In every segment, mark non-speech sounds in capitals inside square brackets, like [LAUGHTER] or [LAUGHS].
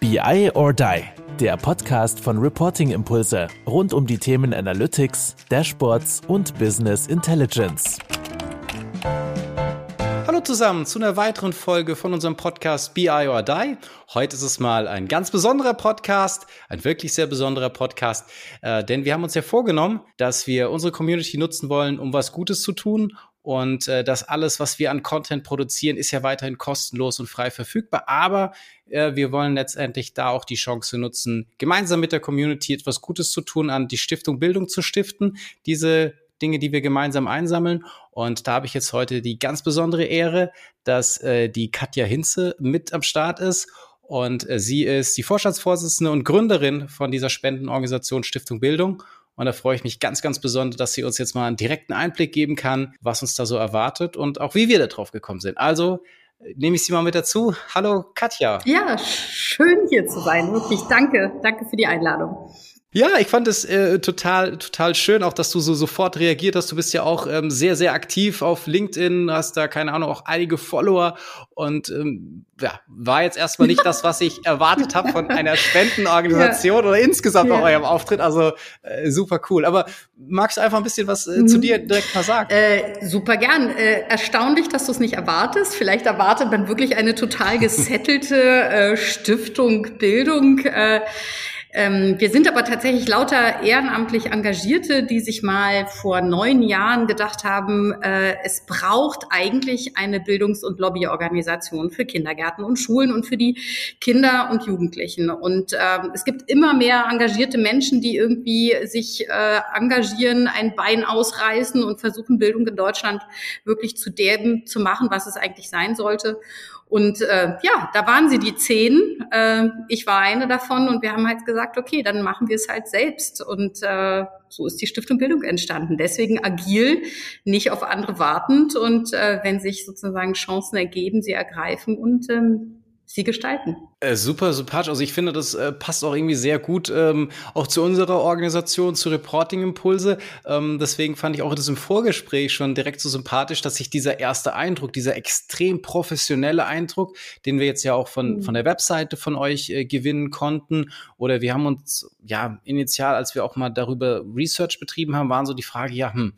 BI or Die, der Podcast von Reporting Impulse rund um die Themen Analytics, Dashboards und Business Intelligence. Hallo zusammen zu einer weiteren Folge von unserem Podcast BI or Die. Heute ist es mal ein ganz besonderer Podcast, ein wirklich sehr besonderer Podcast, äh, denn wir haben uns ja vorgenommen, dass wir unsere Community nutzen wollen, um was Gutes zu tun und äh, das alles, was wir an Content produzieren, ist ja weiterhin kostenlos und frei verfügbar. Aber äh, wir wollen letztendlich da auch die Chance nutzen, gemeinsam mit der Community etwas Gutes zu tun, an die Stiftung Bildung zu stiften. Diese Dinge, die wir gemeinsam einsammeln. Und da habe ich jetzt heute die ganz besondere Ehre, dass äh, die Katja Hinze mit am Start ist. Und äh, sie ist die Vorstandsvorsitzende und Gründerin von dieser Spendenorganisation Stiftung Bildung. Und da freue ich mich ganz, ganz besonders, dass sie uns jetzt mal einen direkten Einblick geben kann, was uns da so erwartet und auch wie wir da drauf gekommen sind. Also nehme ich Sie mal mit dazu. Hallo Katja. Ja, schön hier zu sein. Wirklich danke. Danke für die Einladung. Ja, ich fand es äh, total, total schön, auch dass du so sofort reagiert hast. Du bist ja auch ähm, sehr, sehr aktiv auf LinkedIn, hast da, keine Ahnung, auch einige Follower und ähm, ja, war jetzt erstmal nicht das, was ich erwartet habe von einer [LAUGHS] Spendenorganisation ja. oder insgesamt ja. eurem Auftritt. Also äh, super cool. Aber magst du einfach ein bisschen was äh, zu mhm. dir direkt mal sagen? Äh, super gern. Äh, erstaunlich, dass du es nicht erwartest. Vielleicht erwartet man wirklich eine total gesettelte äh, Stiftung Bildung. Äh, wir sind aber tatsächlich lauter ehrenamtlich Engagierte, die sich mal vor neun Jahren gedacht haben, äh, es braucht eigentlich eine Bildungs- und Lobbyorganisation für Kindergärten und Schulen und für die Kinder und Jugendlichen. Und ähm, es gibt immer mehr engagierte Menschen, die irgendwie sich äh, engagieren, ein Bein ausreißen und versuchen, Bildung in Deutschland wirklich zu dem zu machen, was es eigentlich sein sollte. Und äh, ja, da waren sie die zehn. Äh, ich war eine davon und wir haben halt gesagt, okay, dann machen wir es halt selbst. Und äh, so ist die Stiftung Bildung entstanden. Deswegen agil, nicht auf andere wartend und äh, wenn sich sozusagen Chancen ergeben, sie ergreifen und ähm, sie gestalten. Äh, super sympathisch. Also ich finde, das äh, passt auch irgendwie sehr gut ähm, auch zu unserer Organisation, zu Reporting Impulse. Ähm, deswegen fand ich auch das im Vorgespräch schon direkt so sympathisch, dass sich dieser erste Eindruck, dieser extrem professionelle Eindruck, den wir jetzt ja auch von, mhm. von der Webseite von euch äh, gewinnen konnten, oder wir haben uns ja initial, als wir auch mal darüber Research betrieben haben, waren so die Frage, ja, hm,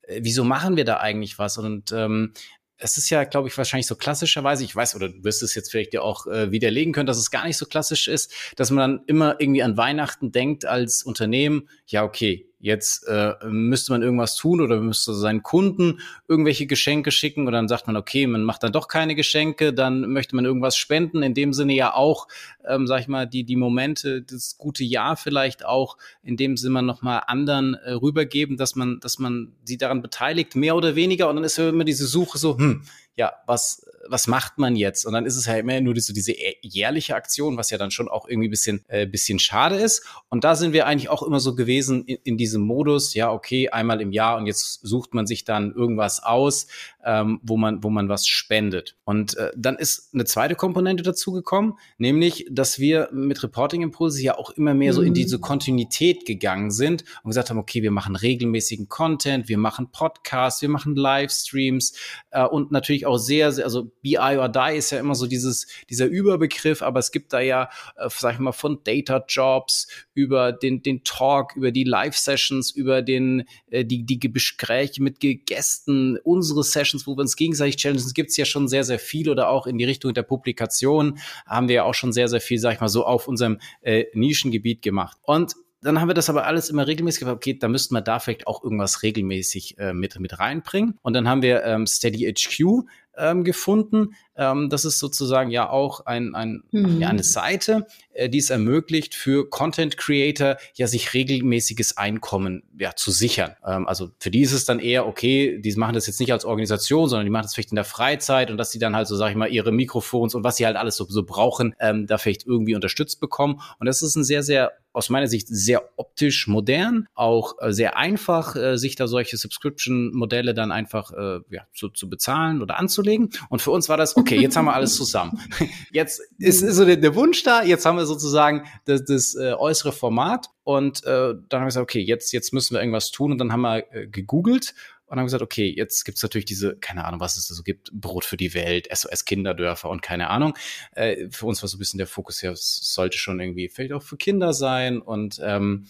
äh, wieso machen wir da eigentlich was? Und ähm, es ist ja, glaube ich, wahrscheinlich so klassischerweise, ich weiß, oder du wirst es jetzt vielleicht ja auch äh, widerlegen können, dass es gar nicht so klassisch ist, dass man dann immer irgendwie an Weihnachten denkt als Unternehmen, ja, okay, Jetzt äh, müsste man irgendwas tun oder müsste seinen Kunden irgendwelche Geschenke schicken und dann sagt man, okay, man macht dann doch keine Geschenke, dann möchte man irgendwas spenden. In dem Sinne ja auch, ähm, sag ich mal, die, die Momente, das gute Jahr vielleicht auch in dem Sinne nochmal anderen äh, rübergeben, dass man, dass man sie daran beteiligt, mehr oder weniger. Und dann ist ja immer diese Suche so, hm, ja, was, was macht man jetzt? Und dann ist es ja immer nur diese, diese jährliche Aktion, was ja dann schon auch irgendwie bisschen, äh, bisschen schade ist. Und da sind wir eigentlich auch immer so gewesen in, in diesem Modus, ja, okay, einmal im Jahr und jetzt sucht man sich dann irgendwas aus, ähm, wo man, wo man was spendet. Und äh, dann ist eine zweite Komponente dazu gekommen, nämlich, dass wir mit Reporting Impulse ja auch immer mehr so in diese mhm. Kontinuität gegangen sind und gesagt haben, okay, wir machen regelmäßigen Content, wir machen Podcasts, wir machen Livestreams äh, und natürlich auch sehr, sehr, also BI or Die ist ja immer so dieses, dieser Überbegriff, aber es gibt da ja, äh, sag ich mal, von Data Jobs über den, den Talk, über die Live-Sessions, über den, äh, die, die Gespräche mit Gästen, unsere Sessions, wo wir uns gegenseitig challengen, gibt es ja schon sehr, sehr viel oder auch in die Richtung der Publikation haben wir ja auch schon sehr, sehr viel, sag ich mal, so auf unserem äh, Nischengebiet gemacht. Und dann haben wir das aber alles immer regelmäßig gemacht. Okay, da müssten wir da vielleicht auch irgendwas regelmäßig äh, mit, mit reinbringen. Und dann haben wir ähm, Steady HQ ähm, gefunden. Ähm, das ist sozusagen ja auch ein, ein, mhm. ja, eine Seite, äh, die es ermöglicht für Content Creator ja sich regelmäßiges Einkommen ja zu sichern. Ähm, also für die ist es dann eher okay, die machen das jetzt nicht als Organisation, sondern die machen das vielleicht in der Freizeit und dass sie dann halt so sag ich mal ihre Mikrofons und was sie halt alles so, so brauchen, ähm, da vielleicht irgendwie unterstützt bekommen. Und das ist ein sehr sehr aus meiner Sicht sehr optisch modern, auch äh, sehr einfach, äh, sich da solche Subscription-Modelle dann einfach ja, zu, zu bezahlen oder anzulegen. Und für uns war das, okay, jetzt haben wir alles zusammen. [LAUGHS] Jetzt ist, ist so der, der Wunsch da, jetzt haben wir sozusagen das, das äh, äußere Format. Und äh, dann haben wir gesagt, okay, jetzt, jetzt müssen wir irgendwas tun. Und dann haben wir äh, gegoogelt und haben gesagt, okay, jetzt gibt's natürlich diese, keine Ahnung, was es da so gibt, Brot für die Welt, SOS Kinderdörfer und keine Ahnung. Äh, für uns war so ein bisschen der Fokus ja, es sollte schon irgendwie vielleicht auch für Kinder sein. Und ähm,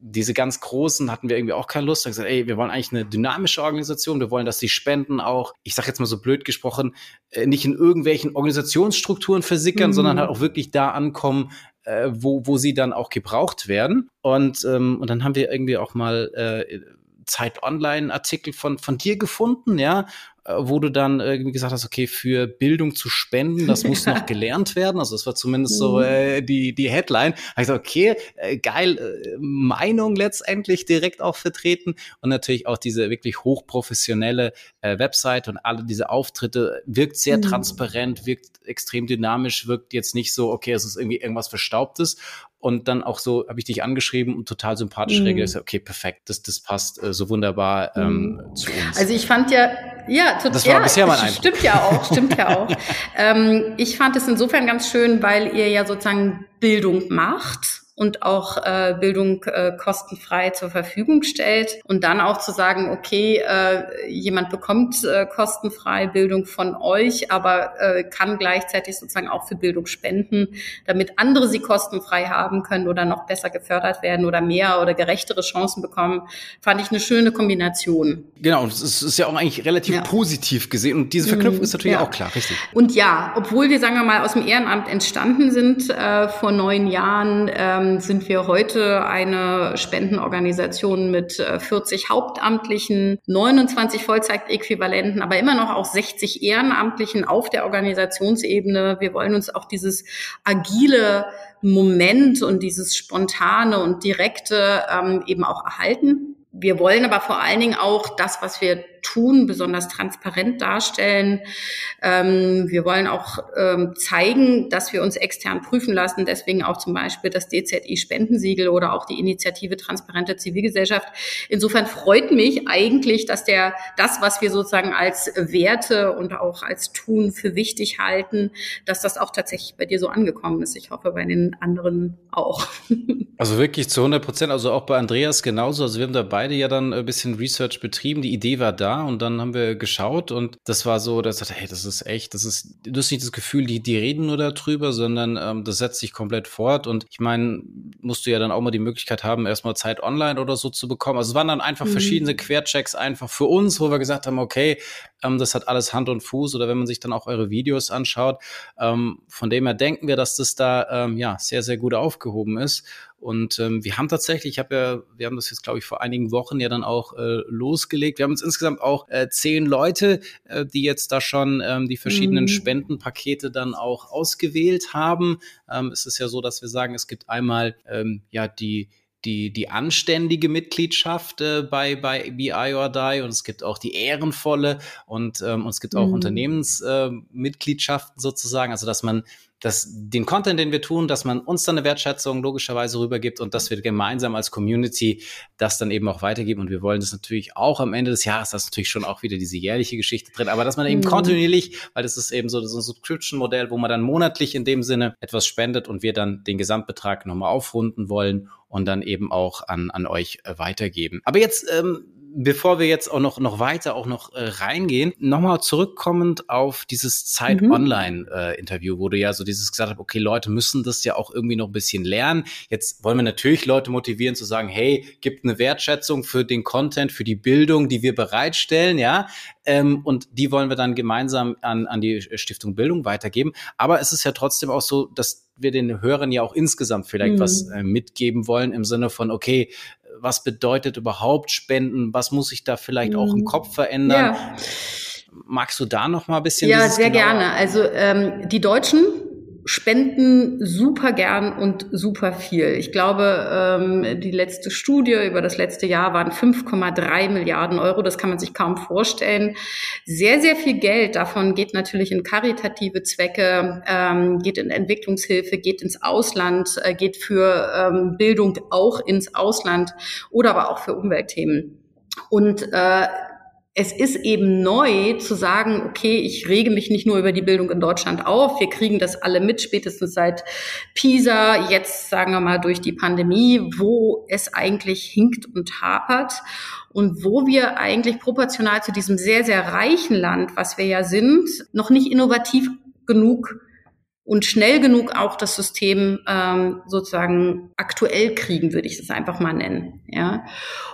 diese ganz großen hatten wir irgendwie auch keine Lust. Wir haben gesagt, ey, wir wollen eigentlich eine dynamische Organisation. Wir wollen, dass die Spenden auch, ich sage jetzt mal so blöd gesprochen, äh, nicht in irgendwelchen Organisationsstrukturen versickern, mhm. sondern halt auch wirklich da ankommen, äh, wo, wo sie dann auch gebraucht werden. Und, ähm, und dann haben wir irgendwie auch mal äh, Zeit Online-Artikel von, von dir gefunden, ja, wo du dann irgendwie gesagt hast, okay, für Bildung zu spenden, das muss noch [LAUGHS] gelernt werden. Also das war zumindest so mhm. äh, die, die Headline. Also okay, äh, geil, äh, Meinung letztendlich direkt auch vertreten und natürlich auch diese wirklich hochprofessionelle äh, Website und alle diese Auftritte wirkt sehr mhm. transparent, wirkt extrem dynamisch, wirkt jetzt nicht so, okay, es ist irgendwie irgendwas Verstaubtes und dann auch so habe ich dich angeschrieben und total sympathisch mhm. reagiert. Okay, perfekt, das, das passt äh, so wunderbar ähm, mhm. zu uns. Also ich fand ja, ja, total. Das war ja, bisher mein Eindruck. Stimmt ja auch, [LAUGHS] stimmt ja auch. ähm, ich fand es insofern ganz schön, weil ihr ja sozusagen Bildung macht und auch äh, Bildung äh, kostenfrei zur Verfügung stellt und dann auch zu sagen, okay, äh, jemand bekommt äh, kostenfrei Bildung von euch, aber äh, kann gleichzeitig sozusagen auch für Bildung spenden, damit andere sie kostenfrei haben können oder noch besser gefördert werden oder mehr oder gerechtere Chancen bekommen, fand ich eine schöne Kombination. Genau, und es ist ja auch eigentlich relativ ja. positiv gesehen und diese Verknüpfung ist natürlich ja. auch klar, richtig. Und ja, obwohl wir, sagen wir mal, aus dem Ehrenamt entstanden sind äh, vor neun Jahren, ähm, sind wir heute eine Spendenorganisation mit 40 äh, Hauptamtlichen, 29 Vollzeitäquivalenten, aber immer noch auch 60 Ehrenamtlichen auf der Organisationsebene. Wir wollen uns auch dieses agile Moment und dieses spontane und direkte ähm, eben auch erhalten. Wir wollen aber vor allen Dingen auch das, was wir tun, besonders transparent darstellen. Ähm, wir wollen auch ähm, zeigen, dass wir uns extern prüfen lassen. Deswegen auch zum Beispiel das DZI-Spendensiegel oder auch die Initiative Transparente Zivilgesellschaft. Insofern freut mich eigentlich, dass der, das, was wir sozusagen als Werte und auch als Tun für wichtig halten, dass das auch tatsächlich bei dir so angekommen ist. Ich hoffe, bei den anderen auch. [LAUGHS] Also wirklich zu 100 Prozent, also auch bei Andreas genauso. Also wir haben da beide ja dann ein bisschen Research betrieben. Die Idee war da und dann haben wir geschaut und das war so, dass ich hey, das ist echt, das ist, du hast nicht das Gefühl, die, die reden nur darüber, sondern ähm, das setzt sich komplett fort und ich meine, musst du ja dann auch mal die Möglichkeit haben, erstmal Zeit online oder so zu bekommen. Also es waren dann einfach mhm. verschiedene Querchecks einfach für uns, wo wir gesagt haben, okay, ähm, das hat alles Hand und Fuß oder wenn man sich dann auch eure Videos anschaut, ähm, von dem her denken wir, dass das da ähm, ja sehr, sehr gut aufgehoben ist und ähm, wir haben tatsächlich, ich habe ja, wir haben das jetzt, glaube ich, vor einigen Wochen ja dann auch äh, losgelegt. Wir haben uns insgesamt auch äh, zehn Leute, äh, die jetzt da schon ähm, die verschiedenen mhm. Spendenpakete dann auch ausgewählt haben. Ähm, es ist ja so, dass wir sagen, es gibt einmal ähm, ja die die, die anständige Mitgliedschaft äh, bei, bei BI or Die und es gibt auch die ehrenvolle und, ähm, und es gibt auch mhm. Unternehmensmitgliedschaften äh, sozusagen, also dass man dass den Content, den wir tun, dass man uns dann eine Wertschätzung logischerweise rübergibt und dass wir gemeinsam als Community das dann eben auch weitergeben. Und wir wollen das natürlich auch am Ende des Jahres, das ist natürlich schon auch wieder diese jährliche Geschichte drin, aber dass man eben mhm. kontinuierlich, weil das ist eben so, so ein Subscription-Modell, wo man dann monatlich in dem Sinne etwas spendet und wir dann den Gesamtbetrag nochmal aufrunden wollen und dann eben auch an, an euch äh, weitergeben. Aber jetzt ähm, bevor wir jetzt auch noch, noch weiter auch noch äh, reingehen, nochmal zurückkommend auf dieses Zeit mhm. Online-Interview, äh, wo du ja so dieses gesagt hast, okay, Leute müssen das ja auch irgendwie noch ein bisschen lernen. Jetzt wollen wir natürlich Leute motivieren zu sagen, hey, gibt eine Wertschätzung für den Content, für die Bildung, die wir bereitstellen, ja. Ähm, und die wollen wir dann gemeinsam an, an die Stiftung Bildung weitergeben. Aber es ist ja trotzdem auch so, dass wir den Hörern ja auch insgesamt vielleicht mhm. was äh, mitgeben wollen im Sinne von, okay, was bedeutet überhaupt Spenden? Was muss ich da vielleicht auch im mhm. Kopf verändern? Ja. Magst du da noch mal ein bisschen? Ja, sehr genauer? gerne. Also ähm, die Deutschen spenden super gern und super viel. Ich glaube, ähm, die letzte Studie über das letzte Jahr waren 5,3 Milliarden Euro. Das kann man sich kaum vorstellen. Sehr, sehr viel Geld davon geht natürlich in karitative Zwecke, ähm, geht in Entwicklungshilfe, geht ins Ausland, äh, geht für ähm, Bildung auch ins Ausland oder aber auch für Umweltthemen. Und äh, es ist eben neu zu sagen, okay, ich rege mich nicht nur über die Bildung in Deutschland auf, wir kriegen das alle mit, spätestens seit PISA, jetzt sagen wir mal durch die Pandemie, wo es eigentlich hinkt und hapert und wo wir eigentlich proportional zu diesem sehr, sehr reichen Land, was wir ja sind, noch nicht innovativ genug und schnell genug auch das System ähm, sozusagen aktuell kriegen, würde ich das einfach mal nennen. Ja.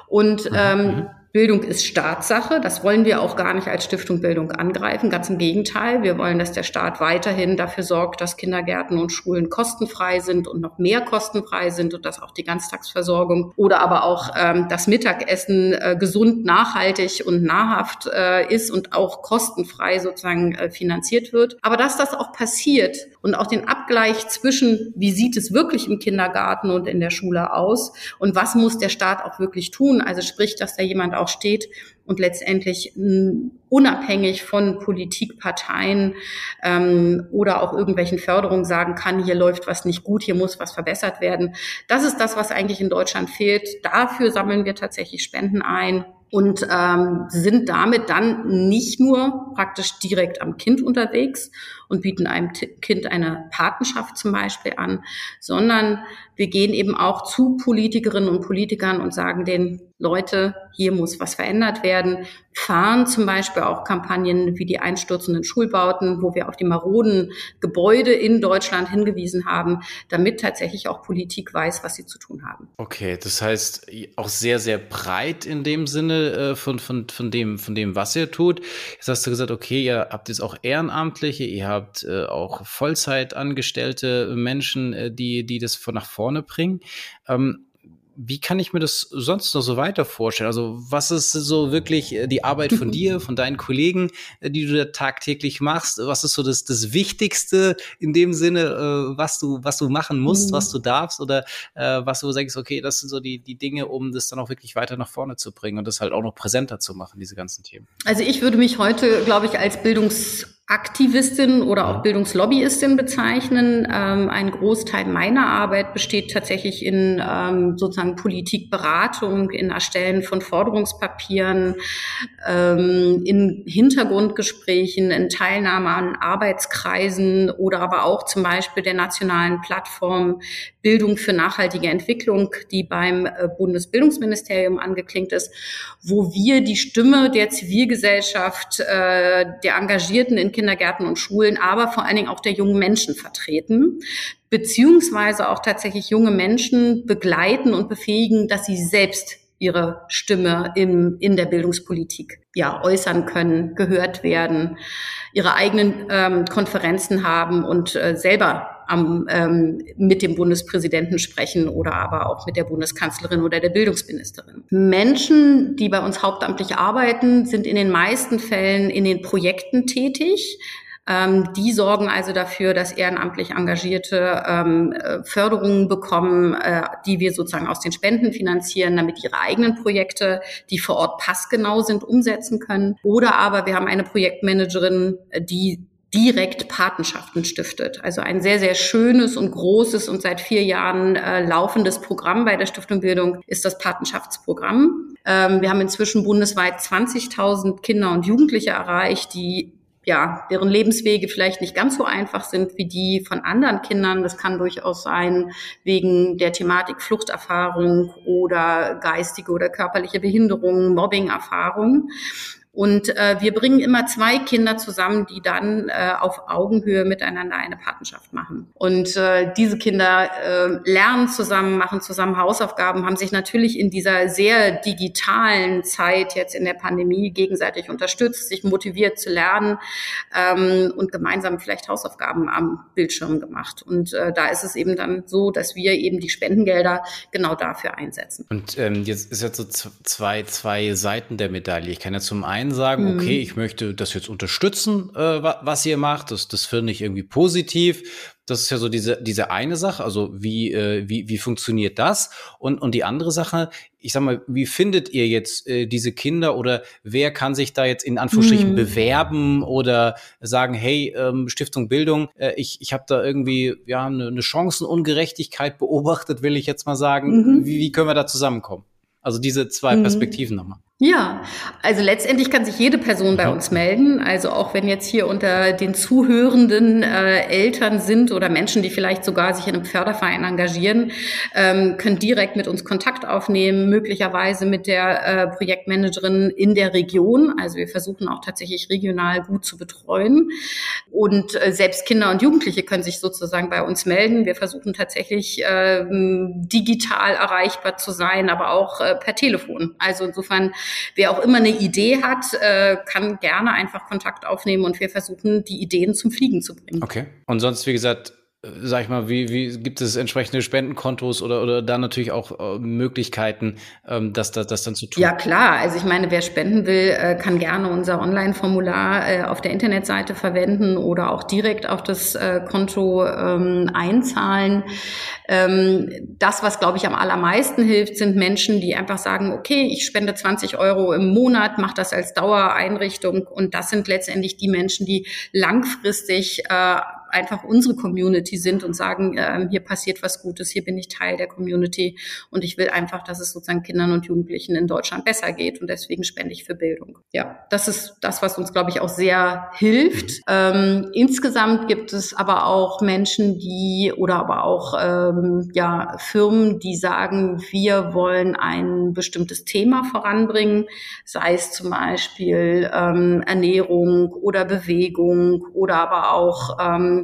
Und ähm, mhm. Bildung ist Staatssache. Das wollen wir auch gar nicht als Stiftung Bildung angreifen. Ganz im Gegenteil. Wir wollen, dass der Staat weiterhin dafür sorgt, dass Kindergärten und Schulen kostenfrei sind und noch mehr kostenfrei sind und dass auch die Ganztagsversorgung oder aber auch ähm, das Mittagessen äh, gesund, nachhaltig und nahrhaft äh, ist und auch kostenfrei sozusagen äh, finanziert wird. Aber dass das auch passiert und auch den Abgleich zwischen, wie sieht es wirklich im Kindergarten und in der Schule aus und was muss der Staat auch wirklich tun. Also sprich, dass da jemand auch auch steht und letztendlich hm, unabhängig von Politikparteien ähm, oder auch irgendwelchen Förderungen sagen kann, hier läuft was nicht gut, hier muss was verbessert werden. Das ist das, was eigentlich in Deutschland fehlt. Dafür sammeln wir tatsächlich Spenden ein und ähm, sind damit dann nicht nur praktisch direkt am Kind unterwegs und bieten einem Kind eine Patenschaft zum Beispiel an, sondern wir gehen eben auch zu Politikerinnen und Politikern und sagen denen, Leute, hier muss was verändert werden fahren zum Beispiel auch Kampagnen wie die einstürzenden Schulbauten, wo wir auf die maroden Gebäude in Deutschland hingewiesen haben, damit tatsächlich auch Politik weiß, was sie zu tun haben. Okay, das heißt auch sehr, sehr breit in dem Sinne äh, von, von, von, dem, von dem, was ihr tut. Jetzt hast du gesagt, okay, ihr habt jetzt auch Ehrenamtliche, ihr habt äh, auch Vollzeitangestellte Menschen, äh, die, die das von nach vorne bringen. Ähm, wie kann ich mir das sonst noch so weiter vorstellen? Also was ist so wirklich äh, die Arbeit von dir, [LAUGHS] von deinen Kollegen, äh, die du da tagtäglich machst? Was ist so das, das Wichtigste in dem Sinne, äh, was du, was du machen musst, was mhm. du darfst oder äh, was du sagst, okay, das sind so die, die Dinge, um das dann auch wirklich weiter nach vorne zu bringen und das halt auch noch präsenter zu machen, diese ganzen Themen? Also ich würde mich heute, glaube ich, als Bildungs Aktivistin oder auch Bildungslobbyistin bezeichnen. Ähm, ein Großteil meiner Arbeit besteht tatsächlich in ähm, sozusagen Politikberatung, in Erstellen von Forderungspapieren, ähm, in Hintergrundgesprächen, in Teilnahme an Arbeitskreisen oder aber auch zum Beispiel der nationalen Plattform Bildung für nachhaltige Entwicklung, die beim äh, Bundesbildungsministerium angeklingt ist, wo wir die Stimme der Zivilgesellschaft, äh, der Engagierten in Kindergärten und Schulen, aber vor allen Dingen auch der jungen Menschen vertreten, beziehungsweise auch tatsächlich junge Menschen begleiten und befähigen, dass sie selbst ihre Stimme im, in der Bildungspolitik ja äußern können, gehört werden, ihre eigenen ähm, Konferenzen haben und äh, selber am, ähm, mit dem Bundespräsidenten sprechen oder aber auch mit der Bundeskanzlerin oder der Bildungsministerin. Menschen, die bei uns hauptamtlich arbeiten, sind in den meisten Fällen in den Projekten tätig. Ähm, die sorgen also dafür, dass ehrenamtlich Engagierte ähm, äh, Förderungen bekommen, äh, die wir sozusagen aus den Spenden finanzieren, damit ihre eigenen Projekte, die vor Ort passgenau sind, umsetzen können. Oder aber wir haben eine Projektmanagerin, die direkt Patenschaften stiftet. Also ein sehr, sehr schönes und großes und seit vier Jahren äh, laufendes Programm bei der Stiftung Bildung ist das Patenschaftsprogramm. Ähm, wir haben inzwischen bundesweit 20.000 Kinder und Jugendliche erreicht, die ja, deren Lebenswege vielleicht nicht ganz so einfach sind wie die von anderen Kindern. Das kann durchaus sein wegen der Thematik Fluchterfahrung oder geistige oder körperliche Behinderung, Mobbingerfahrung. Und äh, wir bringen immer zwei Kinder zusammen, die dann äh, auf Augenhöhe miteinander eine Partnerschaft machen. Und äh, diese Kinder äh, lernen zusammen, machen zusammen Hausaufgaben, haben sich natürlich in dieser sehr digitalen Zeit jetzt in der Pandemie gegenseitig unterstützt, sich motiviert zu lernen ähm, und gemeinsam vielleicht Hausaufgaben am Bildschirm gemacht. Und äh, da ist es eben dann so, dass wir eben die Spendengelder genau dafür einsetzen. Und ähm, jetzt ist jetzt so zwei, zwei Seiten der Medaille. Ich kann ja zum einen einen sagen, mhm. okay, ich möchte das jetzt unterstützen, äh, was ihr macht. Das, das finde ich irgendwie positiv. Das ist ja so diese, diese eine Sache, also wie, äh, wie, wie funktioniert das? Und, und die andere Sache, ich sag mal, wie findet ihr jetzt äh, diese Kinder oder wer kann sich da jetzt in Anführungsstrichen mhm. bewerben oder sagen, hey, ähm, Stiftung Bildung, äh, ich, ich habe da irgendwie ja eine, eine Chancenungerechtigkeit beobachtet, will ich jetzt mal sagen. Mhm. Wie, wie können wir da zusammenkommen? Also diese zwei mhm. Perspektiven nochmal. Ja, also letztendlich kann sich jede Person bei uns melden. Also auch wenn jetzt hier unter den Zuhörenden äh, Eltern sind oder Menschen, die vielleicht sogar sich in einem Förderverein engagieren, ähm, können direkt mit uns Kontakt aufnehmen, möglicherweise mit der äh, Projektmanagerin in der Region. Also wir versuchen auch tatsächlich regional gut zu betreuen. Und äh, selbst Kinder und Jugendliche können sich sozusagen bei uns melden. Wir versuchen tatsächlich äh, digital erreichbar zu sein, aber auch äh, per Telefon. Also insofern wer auch immer eine Idee hat, äh, kann gerne einfach Kontakt aufnehmen und wir versuchen, die Ideen zum Fliegen zu bringen. Okay. Und sonst, wie gesagt, sag ich mal, wie, wie gibt es entsprechende Spendenkontos oder, oder da natürlich auch äh, Möglichkeiten, ähm, das, das, das dann zu tun? Ja, klar. Also ich meine, wer spenden will, äh, kann gerne unser Online-Formular äh, auf der Internetseite verwenden oder auch direkt auf das äh, Konto ähm, einzahlen. Ähm, das, was, glaube ich, am allermeisten hilft, sind Menschen, die einfach sagen, okay, ich spende 20 Euro im Monat, mache das als Dauereinrichtung. Und das sind letztendlich die Menschen, die langfristig äh, einfach unsere Community sind und sagen, äh, hier passiert was Gutes, hier bin ich Teil der Community und ich will einfach, dass es sozusagen Kindern und Jugendlichen in Deutschland besser geht und deswegen spende ich für Bildung. Ja, das ist das, was uns, glaube ich, auch sehr hilft. Ähm, insgesamt gibt es aber auch Menschen, die oder aber auch ähm, ja Firmen, die sagen, wir wollen ein bestimmtes Thema voranbringen, sei es zum Beispiel ähm, Ernährung oder Bewegung oder aber auch ähm,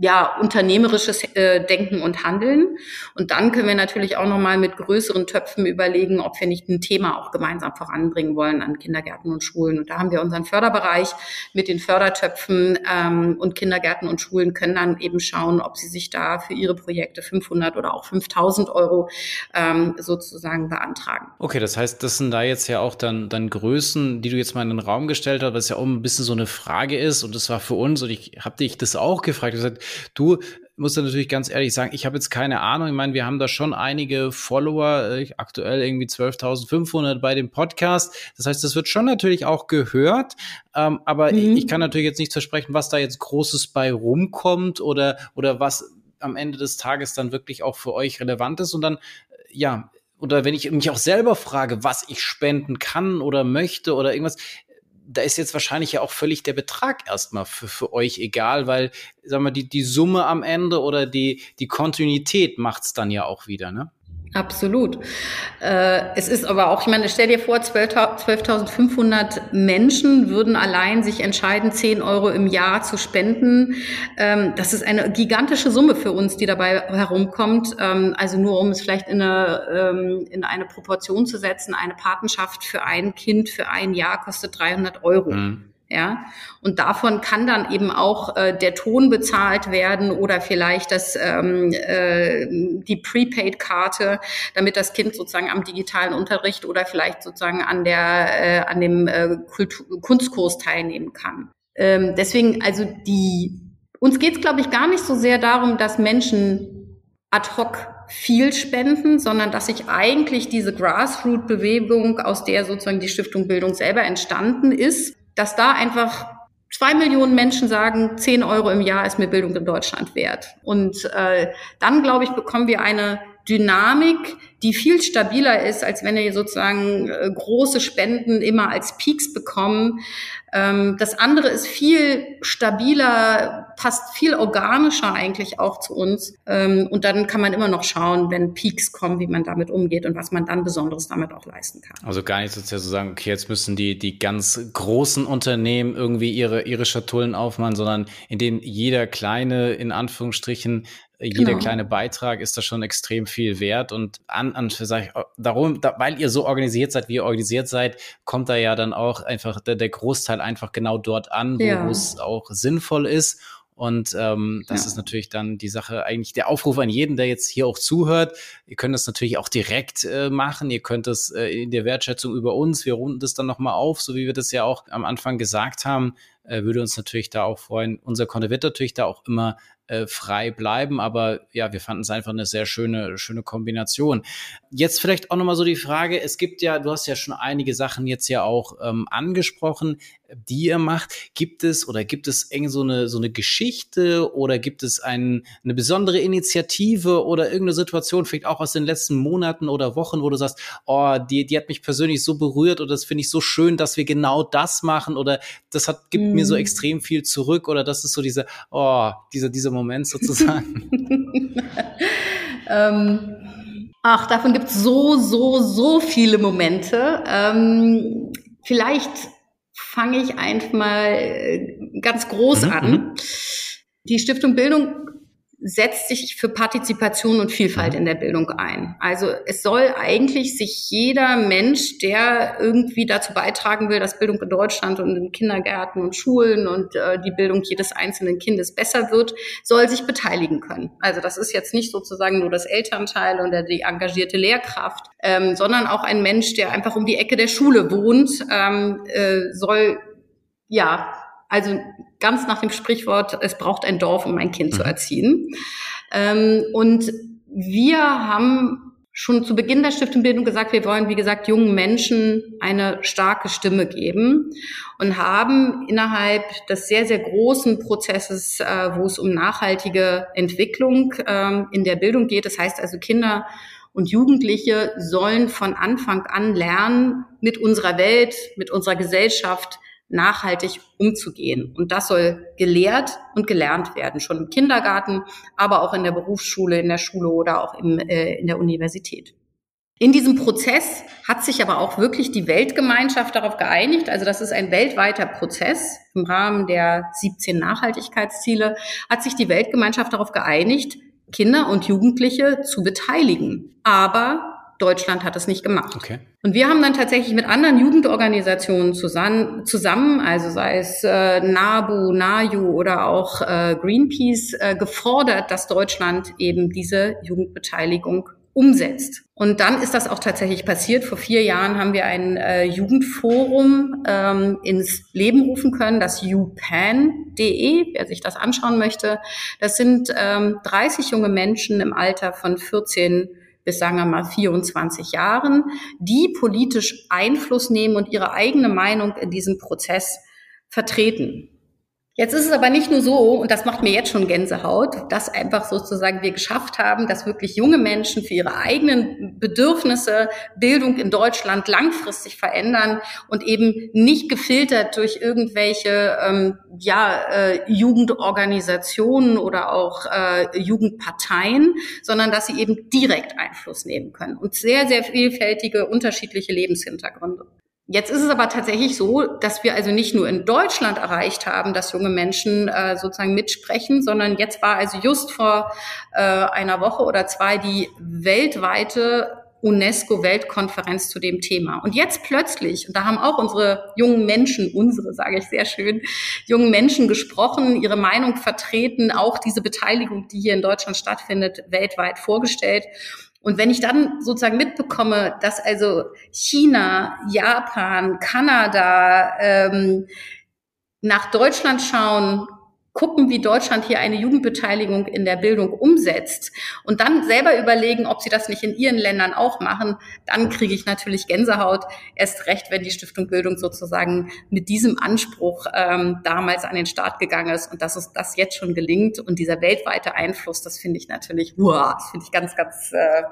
ja, unternehmerisches äh, Denken und Handeln. Und dann können wir natürlich auch nochmal mit größeren Töpfen überlegen, ob wir nicht ein Thema auch gemeinsam voranbringen wollen an Kindergärten und Schulen. Und da haben wir unseren Förderbereich mit den Fördertöpfen ähm, und Kindergärten und Schulen können dann eben schauen, ob sie sich da für ihre Projekte 500 oder auch 5000 Euro ähm, sozusagen beantragen. Okay, das heißt, das sind da jetzt ja auch dann, dann Größen, die du jetzt mal in den Raum gestellt hast, was ja auch ein bisschen so eine Frage ist. Und das war für uns, und ich habe dich das auch gefragt, gesagt, Du musst du natürlich ganz ehrlich sagen, ich habe jetzt keine Ahnung. Ich meine, wir haben da schon einige Follower, äh, aktuell irgendwie 12.500 bei dem Podcast. Das heißt, das wird schon natürlich auch gehört. Ähm, aber mhm. ich, ich kann natürlich jetzt nicht versprechen, was da jetzt Großes bei rumkommt oder, oder was am Ende des Tages dann wirklich auch für euch relevant ist. Und dann, ja, oder wenn ich mich auch selber frage, was ich spenden kann oder möchte oder irgendwas, da ist jetzt wahrscheinlich ja auch völlig der Betrag erstmal für, für euch egal, weil, sagen wir, die, die Summe am Ende oder die, die Kontinuität macht's dann ja auch wieder, ne? Absolut. Äh, es ist aber auch, ich meine, stell dir vor, 12.500 Menschen würden allein sich entscheiden, 10 Euro im Jahr zu spenden. Ähm, das ist eine gigantische Summe für uns, die dabei herumkommt. Ähm, also nur um es vielleicht in eine, ähm, in eine Proportion zu setzen, eine Patenschaft für ein Kind für ein Jahr kostet 300 Euro. Mhm. Ja, und davon kann dann eben auch äh, der Ton bezahlt werden oder vielleicht das ähm, äh, die Prepaid-Karte, damit das Kind sozusagen am digitalen Unterricht oder vielleicht sozusagen an der äh, an dem äh, Kultur Kunstkurs teilnehmen kann. Ähm, deswegen also die uns geht es glaube ich gar nicht so sehr darum, dass Menschen ad hoc viel spenden, sondern dass sich eigentlich diese Grassroot-Bewegung, aus der sozusagen die Stiftung Bildung selber entstanden ist, dass da einfach zwei Millionen Menschen sagen, zehn Euro im Jahr ist mir Bildung in Deutschland wert. Und äh, dann, glaube ich, bekommen wir eine Dynamik, die viel stabiler ist, als wenn wir sozusagen äh, große Spenden immer als Peaks bekommen. Ähm, das andere ist viel stabiler, passt viel organischer eigentlich auch zu uns. Ähm, und dann kann man immer noch schauen, wenn Peaks kommen, wie man damit umgeht und was man dann Besonderes damit auch leisten kann. Also gar nicht sozusagen zu sagen, okay, jetzt müssen die, die ganz großen Unternehmen irgendwie ihre, ihre Schatullen aufmachen, sondern in denen jeder kleine, in Anführungsstrichen, jeder genau. kleine Beitrag ist da schon extrem viel wert und an, an sag ich, darum, da, weil ihr so organisiert seid, wie ihr organisiert seid, kommt da ja dann auch einfach der, der Großteil einfach genau dort an, wo ja. es auch sinnvoll ist. Und ähm, das ja. ist natürlich dann die Sache, eigentlich der Aufruf an jeden, der jetzt hier auch zuhört. Ihr könnt das natürlich auch direkt äh, machen. Ihr könnt das äh, in der Wertschätzung über uns. Wir runden das dann nochmal auf, so wie wir das ja auch am Anfang gesagt haben. Äh, würde uns natürlich da auch freuen. Unser Konto wird natürlich da auch immer äh, frei bleiben. Aber ja, wir fanden es einfach eine sehr schöne, schöne Kombination. Jetzt vielleicht auch nochmal so die Frage, es gibt ja, du hast ja schon einige Sachen jetzt ja auch ähm, angesprochen, die ihr macht. Gibt es oder gibt es eng so eine, so eine Geschichte oder gibt es ein, eine besondere Initiative oder irgendeine Situation, vielleicht auch aus den letzten Monaten oder Wochen, wo du sagst, oh, die, die hat mich persönlich so berührt oder das finde ich so schön, dass wir genau das machen oder das hat, gibt mm. mir so mhm. extrem viel zurück oder das ist so diese, oh, dieser, dieser Moment sozusagen. [LAUGHS] ähm Ach, davon gibt es so, so, so viele Momente. Ähm, vielleicht fange ich einfach mal äh, ganz groß mhm. an. Mhm. Die Stiftung Bildung setzt sich für Partizipation und Vielfalt mhm. in der Bildung ein. Also es soll eigentlich sich jeder Mensch, der irgendwie dazu beitragen will, dass Bildung in Deutschland und in Kindergärten und Schulen und äh, die Bildung jedes einzelnen Kindes besser wird, soll sich beteiligen können. Also das ist jetzt nicht sozusagen nur das Elternteil oder die engagierte Lehrkraft, ähm, sondern auch ein Mensch, der einfach um die Ecke der Schule wohnt, ähm, äh, soll ja also ganz nach dem Sprichwort, es braucht ein Dorf, um ein Kind mhm. zu erziehen. Ähm, und wir haben schon zu Beginn der Stiftung Bildung gesagt, wir wollen, wie gesagt, jungen Menschen eine starke Stimme geben und haben innerhalb des sehr, sehr großen Prozesses, äh, wo es um nachhaltige Entwicklung äh, in der Bildung geht, das heißt also Kinder und Jugendliche sollen von Anfang an lernen, mit unserer Welt, mit unserer Gesellschaft nachhaltig umzugehen. Und das soll gelehrt und gelernt werden, schon im Kindergarten, aber auch in der Berufsschule, in der Schule oder auch im, äh, in der Universität. In diesem Prozess hat sich aber auch wirklich die Weltgemeinschaft darauf geeinigt, also das ist ein weltweiter Prozess im Rahmen der 17 Nachhaltigkeitsziele, hat sich die Weltgemeinschaft darauf geeinigt, Kinder und Jugendliche zu beteiligen. Aber Deutschland hat es nicht gemacht. Okay. Und wir haben dann tatsächlich mit anderen Jugendorganisationen zusammen, zusammen also sei es äh, NABU, NAJU oder auch äh, Greenpeace, äh, gefordert, dass Deutschland eben diese Jugendbeteiligung umsetzt. Und dann ist das auch tatsächlich passiert. Vor vier Jahren haben wir ein äh, Jugendforum ähm, ins Leben rufen können, das upan.de, wer sich das anschauen möchte. Das sind ähm, 30 junge Menschen im Alter von 14 bis sagen wir mal 24 Jahren, die politisch Einfluss nehmen und ihre eigene Meinung in diesem Prozess vertreten. Jetzt ist es aber nicht nur so, und das macht mir jetzt schon Gänsehaut, dass einfach sozusagen wir geschafft haben, dass wirklich junge Menschen für ihre eigenen Bedürfnisse Bildung in Deutschland langfristig verändern und eben nicht gefiltert durch irgendwelche ähm, ja, äh, Jugendorganisationen oder auch äh, Jugendparteien, sondern dass sie eben direkt Einfluss nehmen können und sehr, sehr vielfältige, unterschiedliche Lebenshintergründe. Jetzt ist es aber tatsächlich so, dass wir also nicht nur in Deutschland erreicht haben, dass junge Menschen äh, sozusagen mitsprechen, sondern jetzt war also just vor äh, einer Woche oder zwei die weltweite UNESCO-Weltkonferenz zu dem Thema. Und jetzt plötzlich, und da haben auch unsere jungen Menschen, unsere sage ich sehr schön, jungen Menschen gesprochen, ihre Meinung vertreten, auch diese Beteiligung, die hier in Deutschland stattfindet, weltweit vorgestellt. Und wenn ich dann sozusagen mitbekomme, dass also China, Japan, Kanada ähm, nach Deutschland schauen gucken, wie Deutschland hier eine Jugendbeteiligung in der Bildung umsetzt und dann selber überlegen, ob sie das nicht in ihren Ländern auch machen, dann kriege ich natürlich Gänsehaut. Erst recht, wenn die Stiftung Bildung sozusagen mit diesem Anspruch ähm, damals an den Start gegangen ist und dass es das jetzt schon gelingt und dieser weltweite Einfluss, das finde ich natürlich, wow, das finde ich ganz, ganz äh,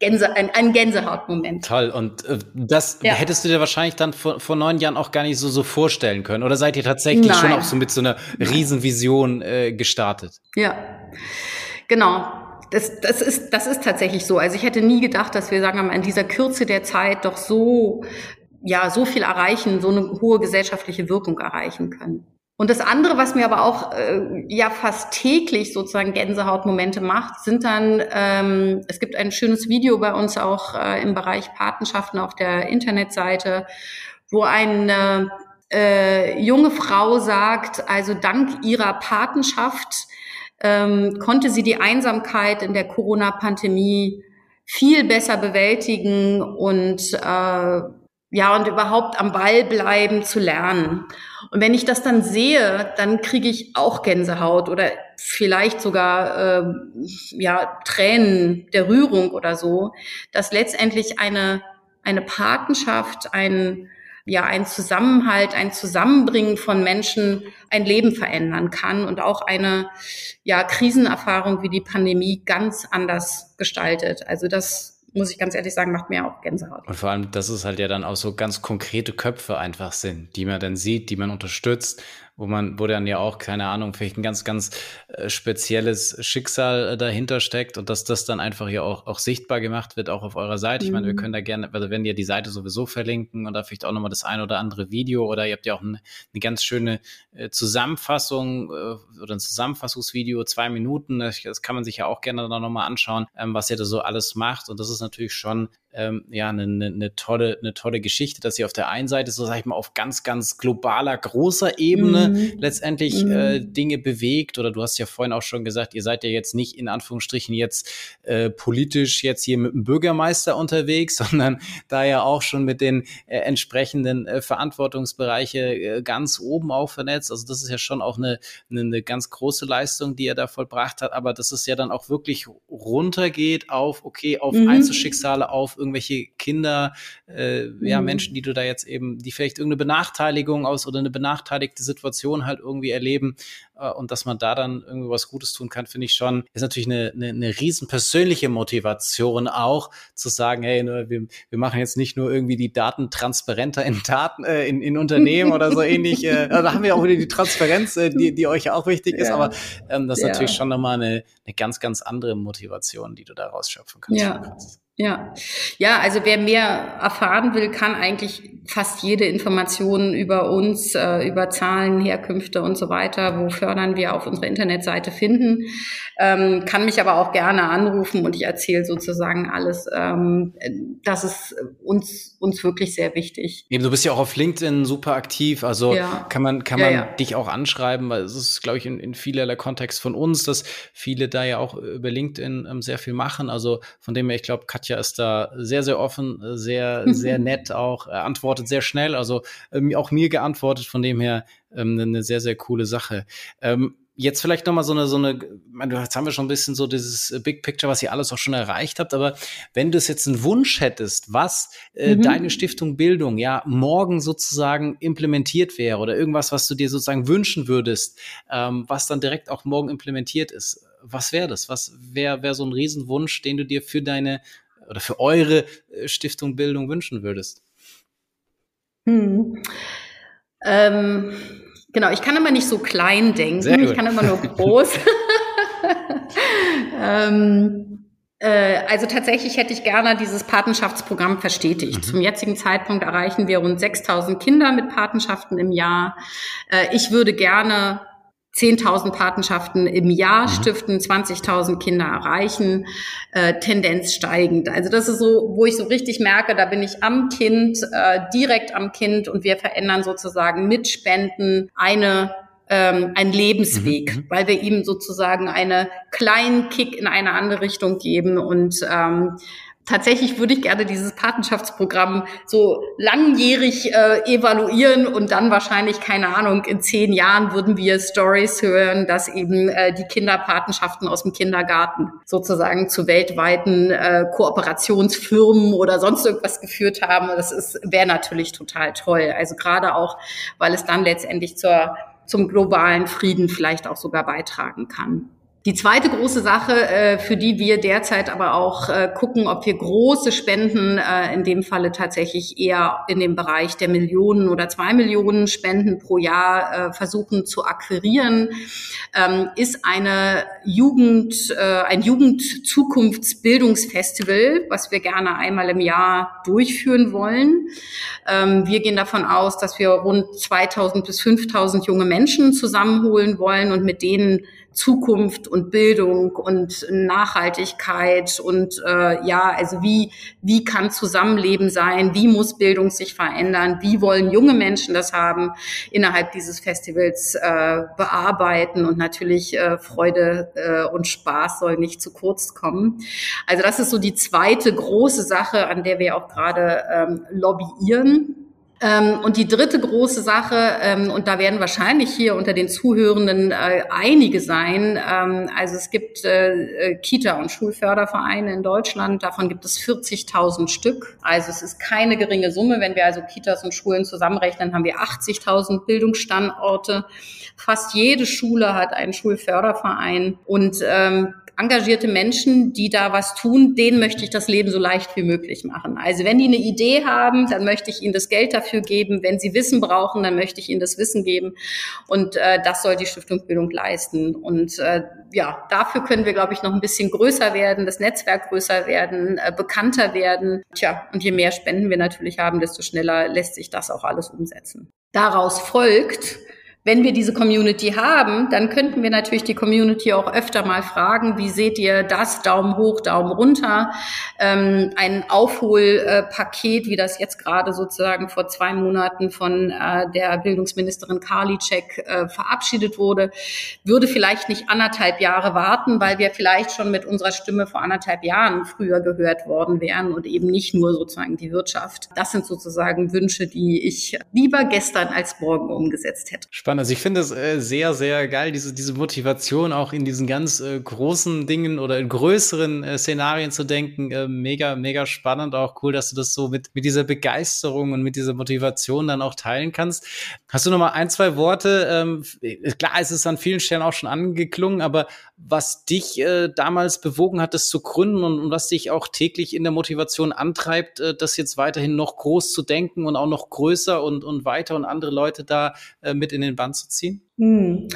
Gänse, ein, ein Gänsehautmoment. Toll. Und äh, das ja. hättest du dir wahrscheinlich dann vor, vor neun Jahren auch gar nicht so, so vorstellen können. Oder seid ihr tatsächlich Nein. schon auch so mit so einer Riesenvision äh, gestartet? Ja, genau. Das, das, ist, das ist tatsächlich so. Also ich hätte nie gedacht, dass wir, sagen wir mal, in dieser Kürze der Zeit doch so, ja, so viel erreichen, so eine hohe gesellschaftliche Wirkung erreichen können. Und das andere, was mir aber auch äh, ja fast täglich sozusagen Gänsehautmomente macht, sind dann, ähm, es gibt ein schönes Video bei uns auch äh, im Bereich Patenschaften auf der Internetseite, wo eine äh, junge Frau sagt, also dank ihrer Patenschaft ähm, konnte sie die Einsamkeit in der Corona-Pandemie viel besser bewältigen und äh, ja, und überhaupt am Ball bleiben zu lernen. Und wenn ich das dann sehe, dann kriege ich auch Gänsehaut oder vielleicht sogar äh, ja Tränen der Rührung oder so, dass letztendlich eine eine Patenschaft, ein ja ein Zusammenhalt, ein Zusammenbringen von Menschen ein Leben verändern kann und auch eine ja Krisenerfahrung wie die Pandemie ganz anders gestaltet. Also das muss ich ganz ehrlich sagen, macht mir auch Gänsehaut. Und vor allem, dass es halt ja dann auch so ganz konkrete Köpfe einfach sind, die man dann sieht, die man unterstützt wo man, wo dann ja auch, keine Ahnung, vielleicht ein ganz, ganz äh, spezielles Schicksal äh, dahinter steckt und dass das dann einfach ja auch, auch sichtbar gemacht wird, auch auf eurer Seite. Ich meine, wir mhm. können da gerne, also wenn ihr die Seite sowieso verlinken und da vielleicht auch nochmal das ein oder andere Video oder ihr habt ja auch eine, eine ganz schöne äh, Zusammenfassung oder ein Zusammenfassungsvideo, zwei Minuten, das, das kann man sich ja auch gerne dann nochmal anschauen, ähm, was ihr da so alles macht und das ist natürlich schon ähm, ja eine, eine, eine tolle eine tolle Geschichte, dass sie auf der einen Seite so sag ich mal auf ganz ganz globaler großer Ebene mhm. letztendlich mhm. Äh, Dinge bewegt oder du hast ja vorhin auch schon gesagt, ihr seid ja jetzt nicht in Anführungsstrichen jetzt äh, politisch jetzt hier mit dem Bürgermeister unterwegs, [LAUGHS] sondern da ja auch schon mit den äh, entsprechenden äh, Verantwortungsbereiche äh, ganz oben auch vernetzt. Also das ist ja schon auch eine, eine, eine ganz große Leistung, die er da vollbracht hat, aber dass es ja dann auch wirklich runtergeht auf okay auf mhm. Einzelschicksale auf irgendwelche Kinder, äh, ja, mhm. Menschen, die du da jetzt eben, die vielleicht irgendeine Benachteiligung aus oder eine benachteiligte Situation halt irgendwie erleben äh, und dass man da dann irgendwie was Gutes tun kann, finde ich schon, ist natürlich eine, eine, eine riesen persönliche Motivation auch, zu sagen, hey, wir, wir machen jetzt nicht nur irgendwie die Daten transparenter in Daten, äh, in, in Unternehmen oder so ähnlich. Äh, da haben wir auch wieder die Transparenz, äh, die, die euch auch wichtig ist, ja. aber ähm, das ist ja. natürlich schon nochmal eine, eine ganz, ganz andere Motivation, die du da rausschöpfen kannst. Ja. Ja, ja, also wer mehr erfahren will, kann eigentlich fast jede Information über uns, äh, über Zahlen, Herkünfte und so weiter, wo fördern wir auf unserer Internetseite finden. Ähm, kann mich aber auch gerne anrufen und ich erzähle sozusagen alles. Ähm, das ist uns, uns wirklich sehr wichtig. Eben, du bist ja auch auf LinkedIn super aktiv, also ja. kann man, kann man ja, ja. dich auch anschreiben, weil es ist, glaube ich, in, in vielerlei Kontext von uns, dass viele da ja auch über LinkedIn ähm, sehr viel machen. Also von dem her, ich glaube, Katja ist da sehr, sehr offen, sehr, sehr [LAUGHS] nett auch, er antwortet sehr schnell, also ähm, auch mir geantwortet, von dem her ähm, eine sehr, sehr coole Sache. Ähm, jetzt vielleicht noch mal so eine, so eine, jetzt haben wir schon ein bisschen so dieses äh, Big Picture, was ihr alles auch schon erreicht habt, aber wenn du es jetzt einen Wunsch hättest, was äh, mhm. deine Stiftung Bildung ja morgen sozusagen implementiert wäre oder irgendwas, was du dir sozusagen wünschen würdest, ähm, was dann direkt auch morgen implementiert ist, was wäre das? Was wäre wär so ein Riesenwunsch, den du dir für deine oder für eure äh, Stiftung Bildung wünschen würdest? Hm. Ähm, Genau, ich kann immer nicht so klein denken, ich kann immer nur [LAUGHS] groß. [LAUGHS] ähm, äh, also tatsächlich hätte ich gerne dieses Patenschaftsprogramm verstetigt. Mhm. Zum jetzigen Zeitpunkt erreichen wir rund 6000 Kinder mit Patenschaften im Jahr. Äh, ich würde gerne 10.000 Patenschaften im Jahr mhm. stiften, 20.000 Kinder erreichen, äh, Tendenz steigend. Also das ist so, wo ich so richtig merke, da bin ich am Kind, äh, direkt am Kind und wir verändern sozusagen mit Spenden eine ähm, ein Lebensweg, mhm. mhm. weil wir ihm sozusagen einen kleinen Kick in eine andere Richtung geben und ähm, tatsächlich würde ich gerne dieses Patenschaftsprogramm so langjährig äh, evaluieren und dann wahrscheinlich, keine Ahnung, in zehn Jahren würden wir Stories hören, dass eben äh, die Kinderpatenschaften aus dem Kindergarten sozusagen zu weltweiten äh, Kooperationsfirmen oder sonst irgendwas geführt haben. Das wäre natürlich total toll. Also gerade auch, weil es dann letztendlich zur zum globalen Frieden vielleicht auch sogar beitragen kann. Die zweite große Sache, äh, für die wir derzeit aber auch äh, gucken, ob wir große Spenden, äh, in dem Falle tatsächlich eher in dem Bereich der Millionen oder zwei Millionen Spenden pro Jahr versuchen zu akquirieren, ähm, ist eine Jugend, ein Jugendzukunftsbildungsfestival, was wir gerne einmal im Jahr durchführen wollen. Ähm, wir gehen davon aus, dass wir rund 2000 bis 5000 junge Menschen zusammenholen wollen und mit denen Zukunft und Bildung und Nachhaltigkeit und äh, ja, also wie, wie kann Zusammenleben sein, wie muss Bildung sich verändern, wie wollen junge Menschen das haben, innerhalb dieses Festivals äh, bearbeiten und natürlich äh, Freude äh, und Spaß soll nicht zu kurz kommen. Also das ist so die zweite große Sache, an der wir auch gerade ähm, lobbyieren. Ähm, und die dritte große Sache, ähm, und da werden wahrscheinlich hier unter den Zuhörenden äh, einige sein, ähm, also es gibt äh, äh Kita- und Schulfördervereine in Deutschland, davon gibt es 40.000 Stück. Also es ist keine geringe Summe. Wenn wir also Kitas und Schulen zusammenrechnen, haben wir 80.000 Bildungsstandorte. Fast jede Schule hat einen Schulförderverein und engagierte Menschen, die da was tun, denen möchte ich das Leben so leicht wie möglich machen. Also wenn die eine Idee haben, dann möchte ich ihnen das Geld dafür geben. Wenn sie Wissen brauchen, dann möchte ich ihnen das Wissen geben. Und äh, das soll die Stiftung Bildung leisten. Und äh, ja, dafür können wir, glaube ich, noch ein bisschen größer werden, das Netzwerk größer werden, äh, bekannter werden. Tja, und je mehr Spenden wir natürlich haben, desto schneller lässt sich das auch alles umsetzen. Daraus folgt, wenn wir diese Community haben, dann könnten wir natürlich die Community auch öfter mal fragen, wie seht ihr das? Daumen hoch, Daumen runter. Ähm, ein Aufholpaket, wie das jetzt gerade sozusagen vor zwei Monaten von äh, der Bildungsministerin Karliczek äh, verabschiedet wurde, würde vielleicht nicht anderthalb Jahre warten, weil wir vielleicht schon mit unserer Stimme vor anderthalb Jahren früher gehört worden wären und eben nicht nur sozusagen die Wirtschaft. Das sind sozusagen Wünsche, die ich lieber gestern als morgen umgesetzt hätte. Spannend spannend. Also ich finde es äh, sehr, sehr geil, diese, diese Motivation auch in diesen ganz äh, großen Dingen oder in größeren äh, Szenarien zu denken. Äh, mega, mega spannend. Auch cool, dass du das so mit, mit dieser Begeisterung und mit dieser Motivation dann auch teilen kannst. Hast du noch mal ein, zwei Worte? Ähm, klar, es ist an vielen Stellen auch schon angeklungen, aber was dich äh, damals bewogen hat, das zu gründen und, und, was dich auch täglich in der Motivation antreibt, äh, das jetzt weiterhin noch groß zu denken und auch noch größer und, und weiter und andere Leute da äh, mit in den Bann zu ziehen? Hm.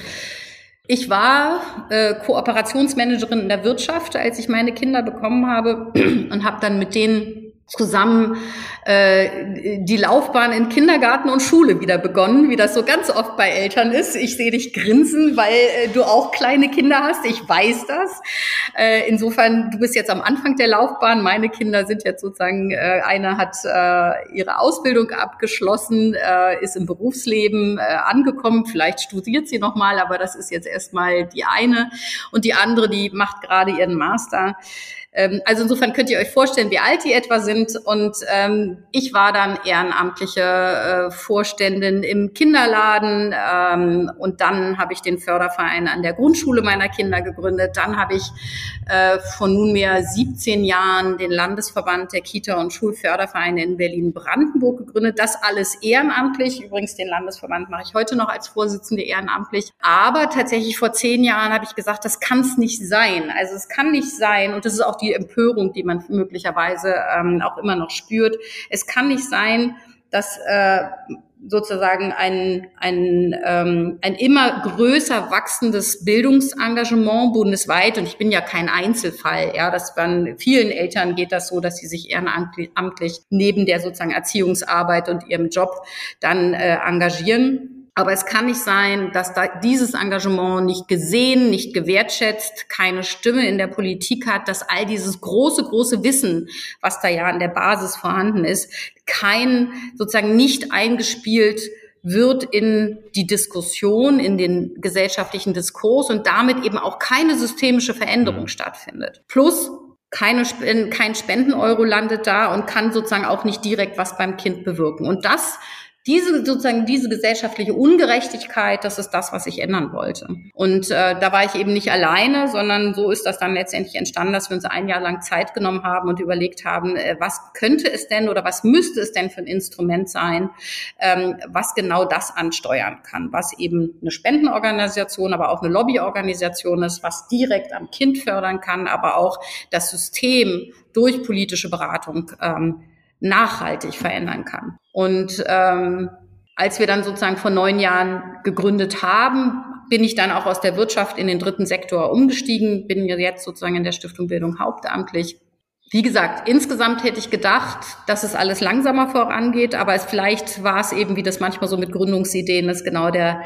Ich war äh, Kooperationsmanagerin in der Wirtschaft, als ich meine Kinder bekommen habe [CLEARS THROAT] und habe dann mit denen zusammen äh, die Laufbahn in Kindergarten und Schule wieder begonnen, wie das so ganz oft bei Eltern ist. Ich sehe dich grinsen, weil äh, du auch kleine Kinder hast. Ich weiß das. Äh, insofern, du bist jetzt am Anfang der Laufbahn. Meine Kinder sind jetzt sozusagen, äh, eine hat äh, ihre Ausbildung abgeschlossen, äh, ist im Berufsleben äh, angekommen. Vielleicht studiert sie noch mal, aber das ist jetzt erstmal die eine. Und die andere, die macht gerade ihren Master. Ähm, also insofern könnt ihr euch vorstellen, wie alt die etwa sind. Und ähm, ich war dann ehrenamtliche äh, Vorständin im Kinderladen ähm, und dann habe ich den Förderverein an der Grundschule meiner Kinder gegründet. Dann habe ich äh, vor nunmehr 17 Jahren den Landesverband der Kita- und Schulfördervereine in Berlin-Brandenburg gegründet. Das alles ehrenamtlich. Übrigens, den Landesverband mache ich heute noch als Vorsitzende ehrenamtlich. Aber tatsächlich vor zehn Jahren habe ich gesagt, das kann es nicht sein. Also es kann nicht sein, und das ist auch die Empörung, die man möglicherweise ähm, auch immer noch spürt. Es kann nicht sein, dass äh, sozusagen ein, ein, ähm, ein immer größer wachsendes Bildungsengagement bundesweit, und ich bin ja kein Einzelfall, ja, das bei vielen Eltern geht das so, dass sie sich ehrenamtlich neben der sozusagen Erziehungsarbeit und ihrem Job dann äh, engagieren. Aber es kann nicht sein, dass da dieses Engagement nicht gesehen, nicht gewertschätzt, keine Stimme in der Politik hat, dass all dieses große, große Wissen, was da ja an der Basis vorhanden ist, kein sozusagen nicht eingespielt wird in die Diskussion, in den gesellschaftlichen Diskurs und damit eben auch keine systemische Veränderung mhm. stattfindet. Plus keine, kein Spendeneuro landet da und kann sozusagen auch nicht direkt was beim Kind bewirken. Und das diese sozusagen diese gesellschaftliche Ungerechtigkeit, das ist das, was ich ändern wollte. Und äh, da war ich eben nicht alleine, sondern so ist das dann letztendlich entstanden, dass wir uns ein Jahr lang Zeit genommen haben und überlegt haben, äh, was könnte es denn oder was müsste es denn für ein Instrument sein, ähm, was genau das ansteuern kann, was eben eine Spendenorganisation, aber auch eine Lobbyorganisation ist, was direkt am Kind fördern kann, aber auch das System durch politische Beratung ähm, nachhaltig verändern kann. Und ähm, als wir dann sozusagen vor neun Jahren gegründet haben, bin ich dann auch aus der Wirtschaft in den dritten Sektor umgestiegen, bin jetzt sozusagen in der Stiftung Bildung hauptamtlich. Wie gesagt, insgesamt hätte ich gedacht, dass es alles langsamer vorangeht, aber es, vielleicht war es eben, wie das manchmal so mit Gründungsideen ist, genau der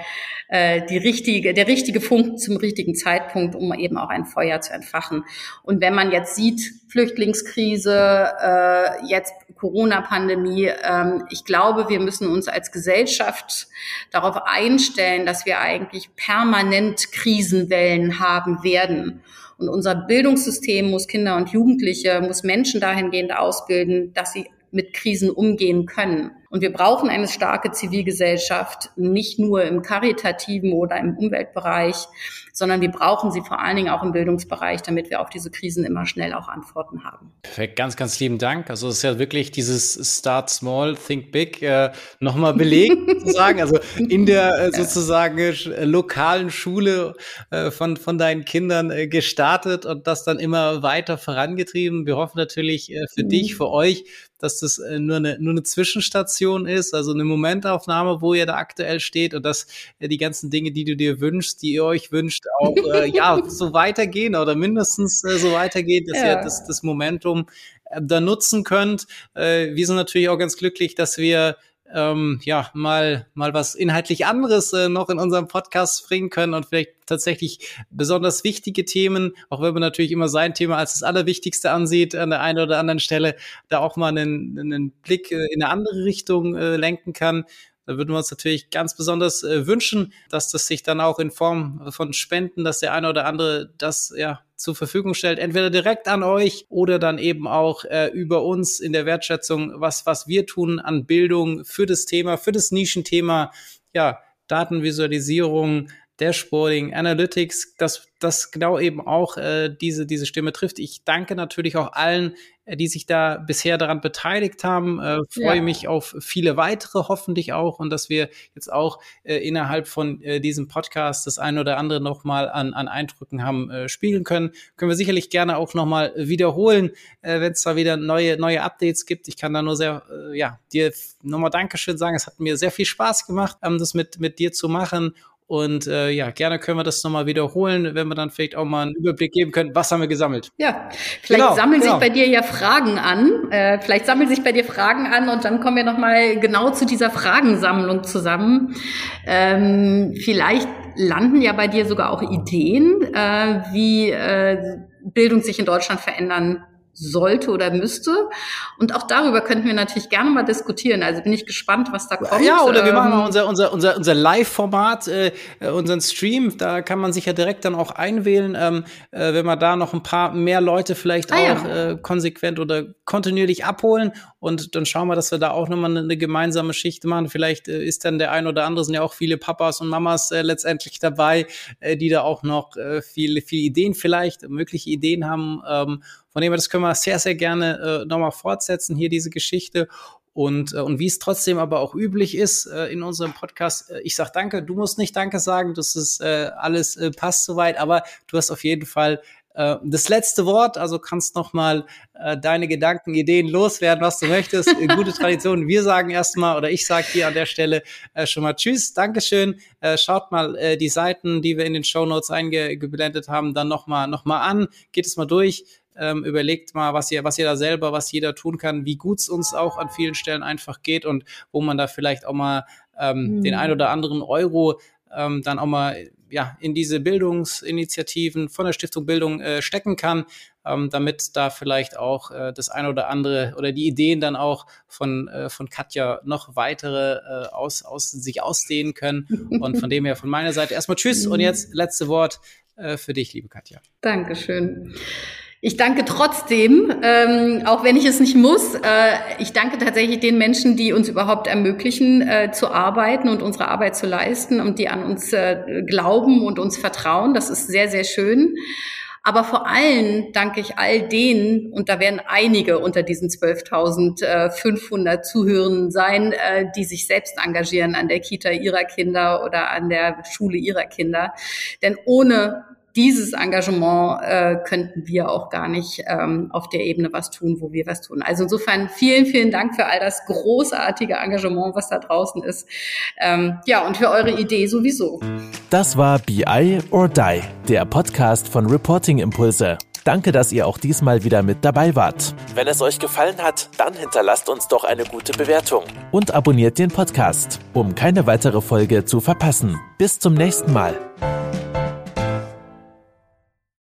äh, die richtige, der richtige Funken zum richtigen Zeitpunkt, um eben auch ein Feuer zu entfachen. Und wenn man jetzt sieht, Flüchtlingskrise, äh, jetzt Corona-Pandemie, ähm, ich glaube, wir müssen uns als Gesellschaft darauf einstellen, dass wir eigentlich permanent Krisenwellen haben werden. Und unser Bildungssystem muss Kinder und Jugendliche, muss Menschen dahingehend ausbilden, dass sie mit Krisen umgehen können. Und wir brauchen eine starke Zivilgesellschaft, nicht nur im karitativen oder im Umweltbereich, sondern wir brauchen sie vor allen Dingen auch im Bildungsbereich, damit wir auf diese Krisen immer schnell auch Antworten haben. Perfekt, ganz, ganz lieben Dank. Also es ist ja wirklich dieses Start Small, Think Big äh, nochmal belegt, [LAUGHS] sozusagen. Also in der äh, sozusagen äh, lokalen Schule äh, von, von deinen Kindern äh, gestartet und das dann immer weiter vorangetrieben. Wir hoffen natürlich äh, für mhm. dich, für euch, dass das äh, nur, eine, nur eine Zwischenstation ist, also eine Momentaufnahme, wo ihr da aktuell steht und dass äh, die ganzen Dinge, die du dir wünschst, die ihr euch wünscht, auch äh, [LAUGHS] ja so weitergehen oder mindestens äh, so weitergehen, dass ja. ihr das, das Momentum äh, da nutzen könnt. Äh, wir sind natürlich auch ganz glücklich, dass wir ähm, ja, mal, mal was inhaltlich anderes äh, noch in unserem Podcast bringen können und vielleicht tatsächlich besonders wichtige Themen, auch wenn man natürlich immer sein Thema als das Allerwichtigste ansieht, an der einen oder anderen Stelle, da auch mal einen, einen Blick äh, in eine andere Richtung äh, lenken kann. Da würden wir uns natürlich ganz besonders äh, wünschen, dass das sich dann auch in Form von Spenden, dass der eine oder andere das ja zur Verfügung stellt, entweder direkt an euch oder dann eben auch äh, über uns in der Wertschätzung, was, was wir tun an Bildung für das Thema, für das Nischenthema, ja, Datenvisualisierung, Dashboarding, Analytics, dass das genau eben auch äh, diese, diese Stimme trifft. Ich danke natürlich auch allen, äh, die sich da bisher daran beteiligt haben. Äh, freue ja. mich auf viele weitere, hoffentlich auch, und dass wir jetzt auch äh, innerhalb von äh, diesem Podcast das eine oder andere nochmal an, an Eindrücken haben äh, spielen können. Können wir sicherlich gerne auch nochmal wiederholen, äh, wenn es da wieder neue, neue Updates gibt. Ich kann da nur sehr, äh, ja, dir nochmal Dankeschön sagen. Es hat mir sehr viel Spaß gemacht, ähm, das mit, mit dir zu machen. Und äh, ja, gerne können wir das nochmal wiederholen, wenn wir dann vielleicht auch mal einen Überblick geben können, was haben wir gesammelt. Ja, vielleicht genau, sammeln genau. sich bei dir ja Fragen an. Äh, vielleicht sammeln sich bei dir Fragen an und dann kommen wir nochmal genau zu dieser Fragensammlung zusammen. Ähm, vielleicht landen ja bei dir sogar auch Ideen, äh, wie äh, Bildung sich in Deutschland verändern sollte oder müsste. Und auch darüber könnten wir natürlich gerne mal diskutieren. Also bin ich gespannt, was da kommt. Ja, oder wir machen mal ähm, unser, unser, unser, unser Live-Format, äh, unseren Stream. Da kann man sich ja direkt dann auch einwählen, ähm, äh, wenn wir da noch ein paar mehr Leute vielleicht ah, auch ja. äh, konsequent oder kontinuierlich abholen. Und dann schauen wir, dass wir da auch nochmal eine, eine gemeinsame Schicht machen. Vielleicht äh, ist dann der ein oder andere, sind ja auch viele Papas und Mamas äh, letztendlich dabei, äh, die da auch noch äh, viele, viele Ideen vielleicht, mögliche Ideen haben. Ähm, von dem her, das können wir sehr, sehr gerne äh, nochmal fortsetzen, hier diese Geschichte. Und, äh, und wie es trotzdem aber auch üblich ist äh, in unserem Podcast, äh, ich sag danke, du musst nicht danke sagen, das ist äh, alles äh, passt soweit, aber du hast auf jeden Fall äh, das letzte Wort, also kannst noch mal äh, deine Gedanken, Ideen loswerden, was du möchtest. Gute Tradition. Wir sagen erstmal oder ich sage hier an der Stelle äh, schon mal Tschüss, Dankeschön. Äh, schaut mal äh, die Seiten, die wir in den Show Notes eingeblendet haben, dann noch mal noch mal an. Geht es mal durch ähm, überlegt mal, was ihr, was ihr da selber, was jeder tun kann, wie gut es uns auch an vielen Stellen einfach geht und wo man da vielleicht auch mal ähm, mhm. den ein oder anderen Euro ähm, dann auch mal ja, in diese Bildungsinitiativen von der Stiftung Bildung äh, stecken kann, ähm, damit da vielleicht auch äh, das eine oder andere oder die Ideen dann auch von, äh, von Katja noch weitere äh, aus, aus, sich ausdehnen können. Und von dem her von meiner Seite erstmal Tschüss und jetzt letzte Wort äh, für dich, liebe Katja. Dankeschön. Ich danke trotzdem, ähm, auch wenn ich es nicht muss. Äh, ich danke tatsächlich den Menschen, die uns überhaupt ermöglichen, äh, zu arbeiten und unsere Arbeit zu leisten und die an uns äh, glauben und uns vertrauen. Das ist sehr, sehr schön. Aber vor allem danke ich all denen, und da werden einige unter diesen 12.500 Zuhörern sein, äh, die sich selbst engagieren an der Kita ihrer Kinder oder an der Schule ihrer Kinder. Denn ohne dieses Engagement äh, könnten wir auch gar nicht ähm, auf der Ebene was tun, wo wir was tun. Also insofern vielen, vielen Dank für all das großartige Engagement, was da draußen ist. Ähm, ja, und für eure Idee sowieso. Das war BI or Die, der Podcast von Reporting Impulse. Danke, dass ihr auch diesmal wieder mit dabei wart. Wenn es euch gefallen hat, dann hinterlasst uns doch eine gute Bewertung und abonniert den Podcast, um keine weitere Folge zu verpassen. Bis zum nächsten Mal.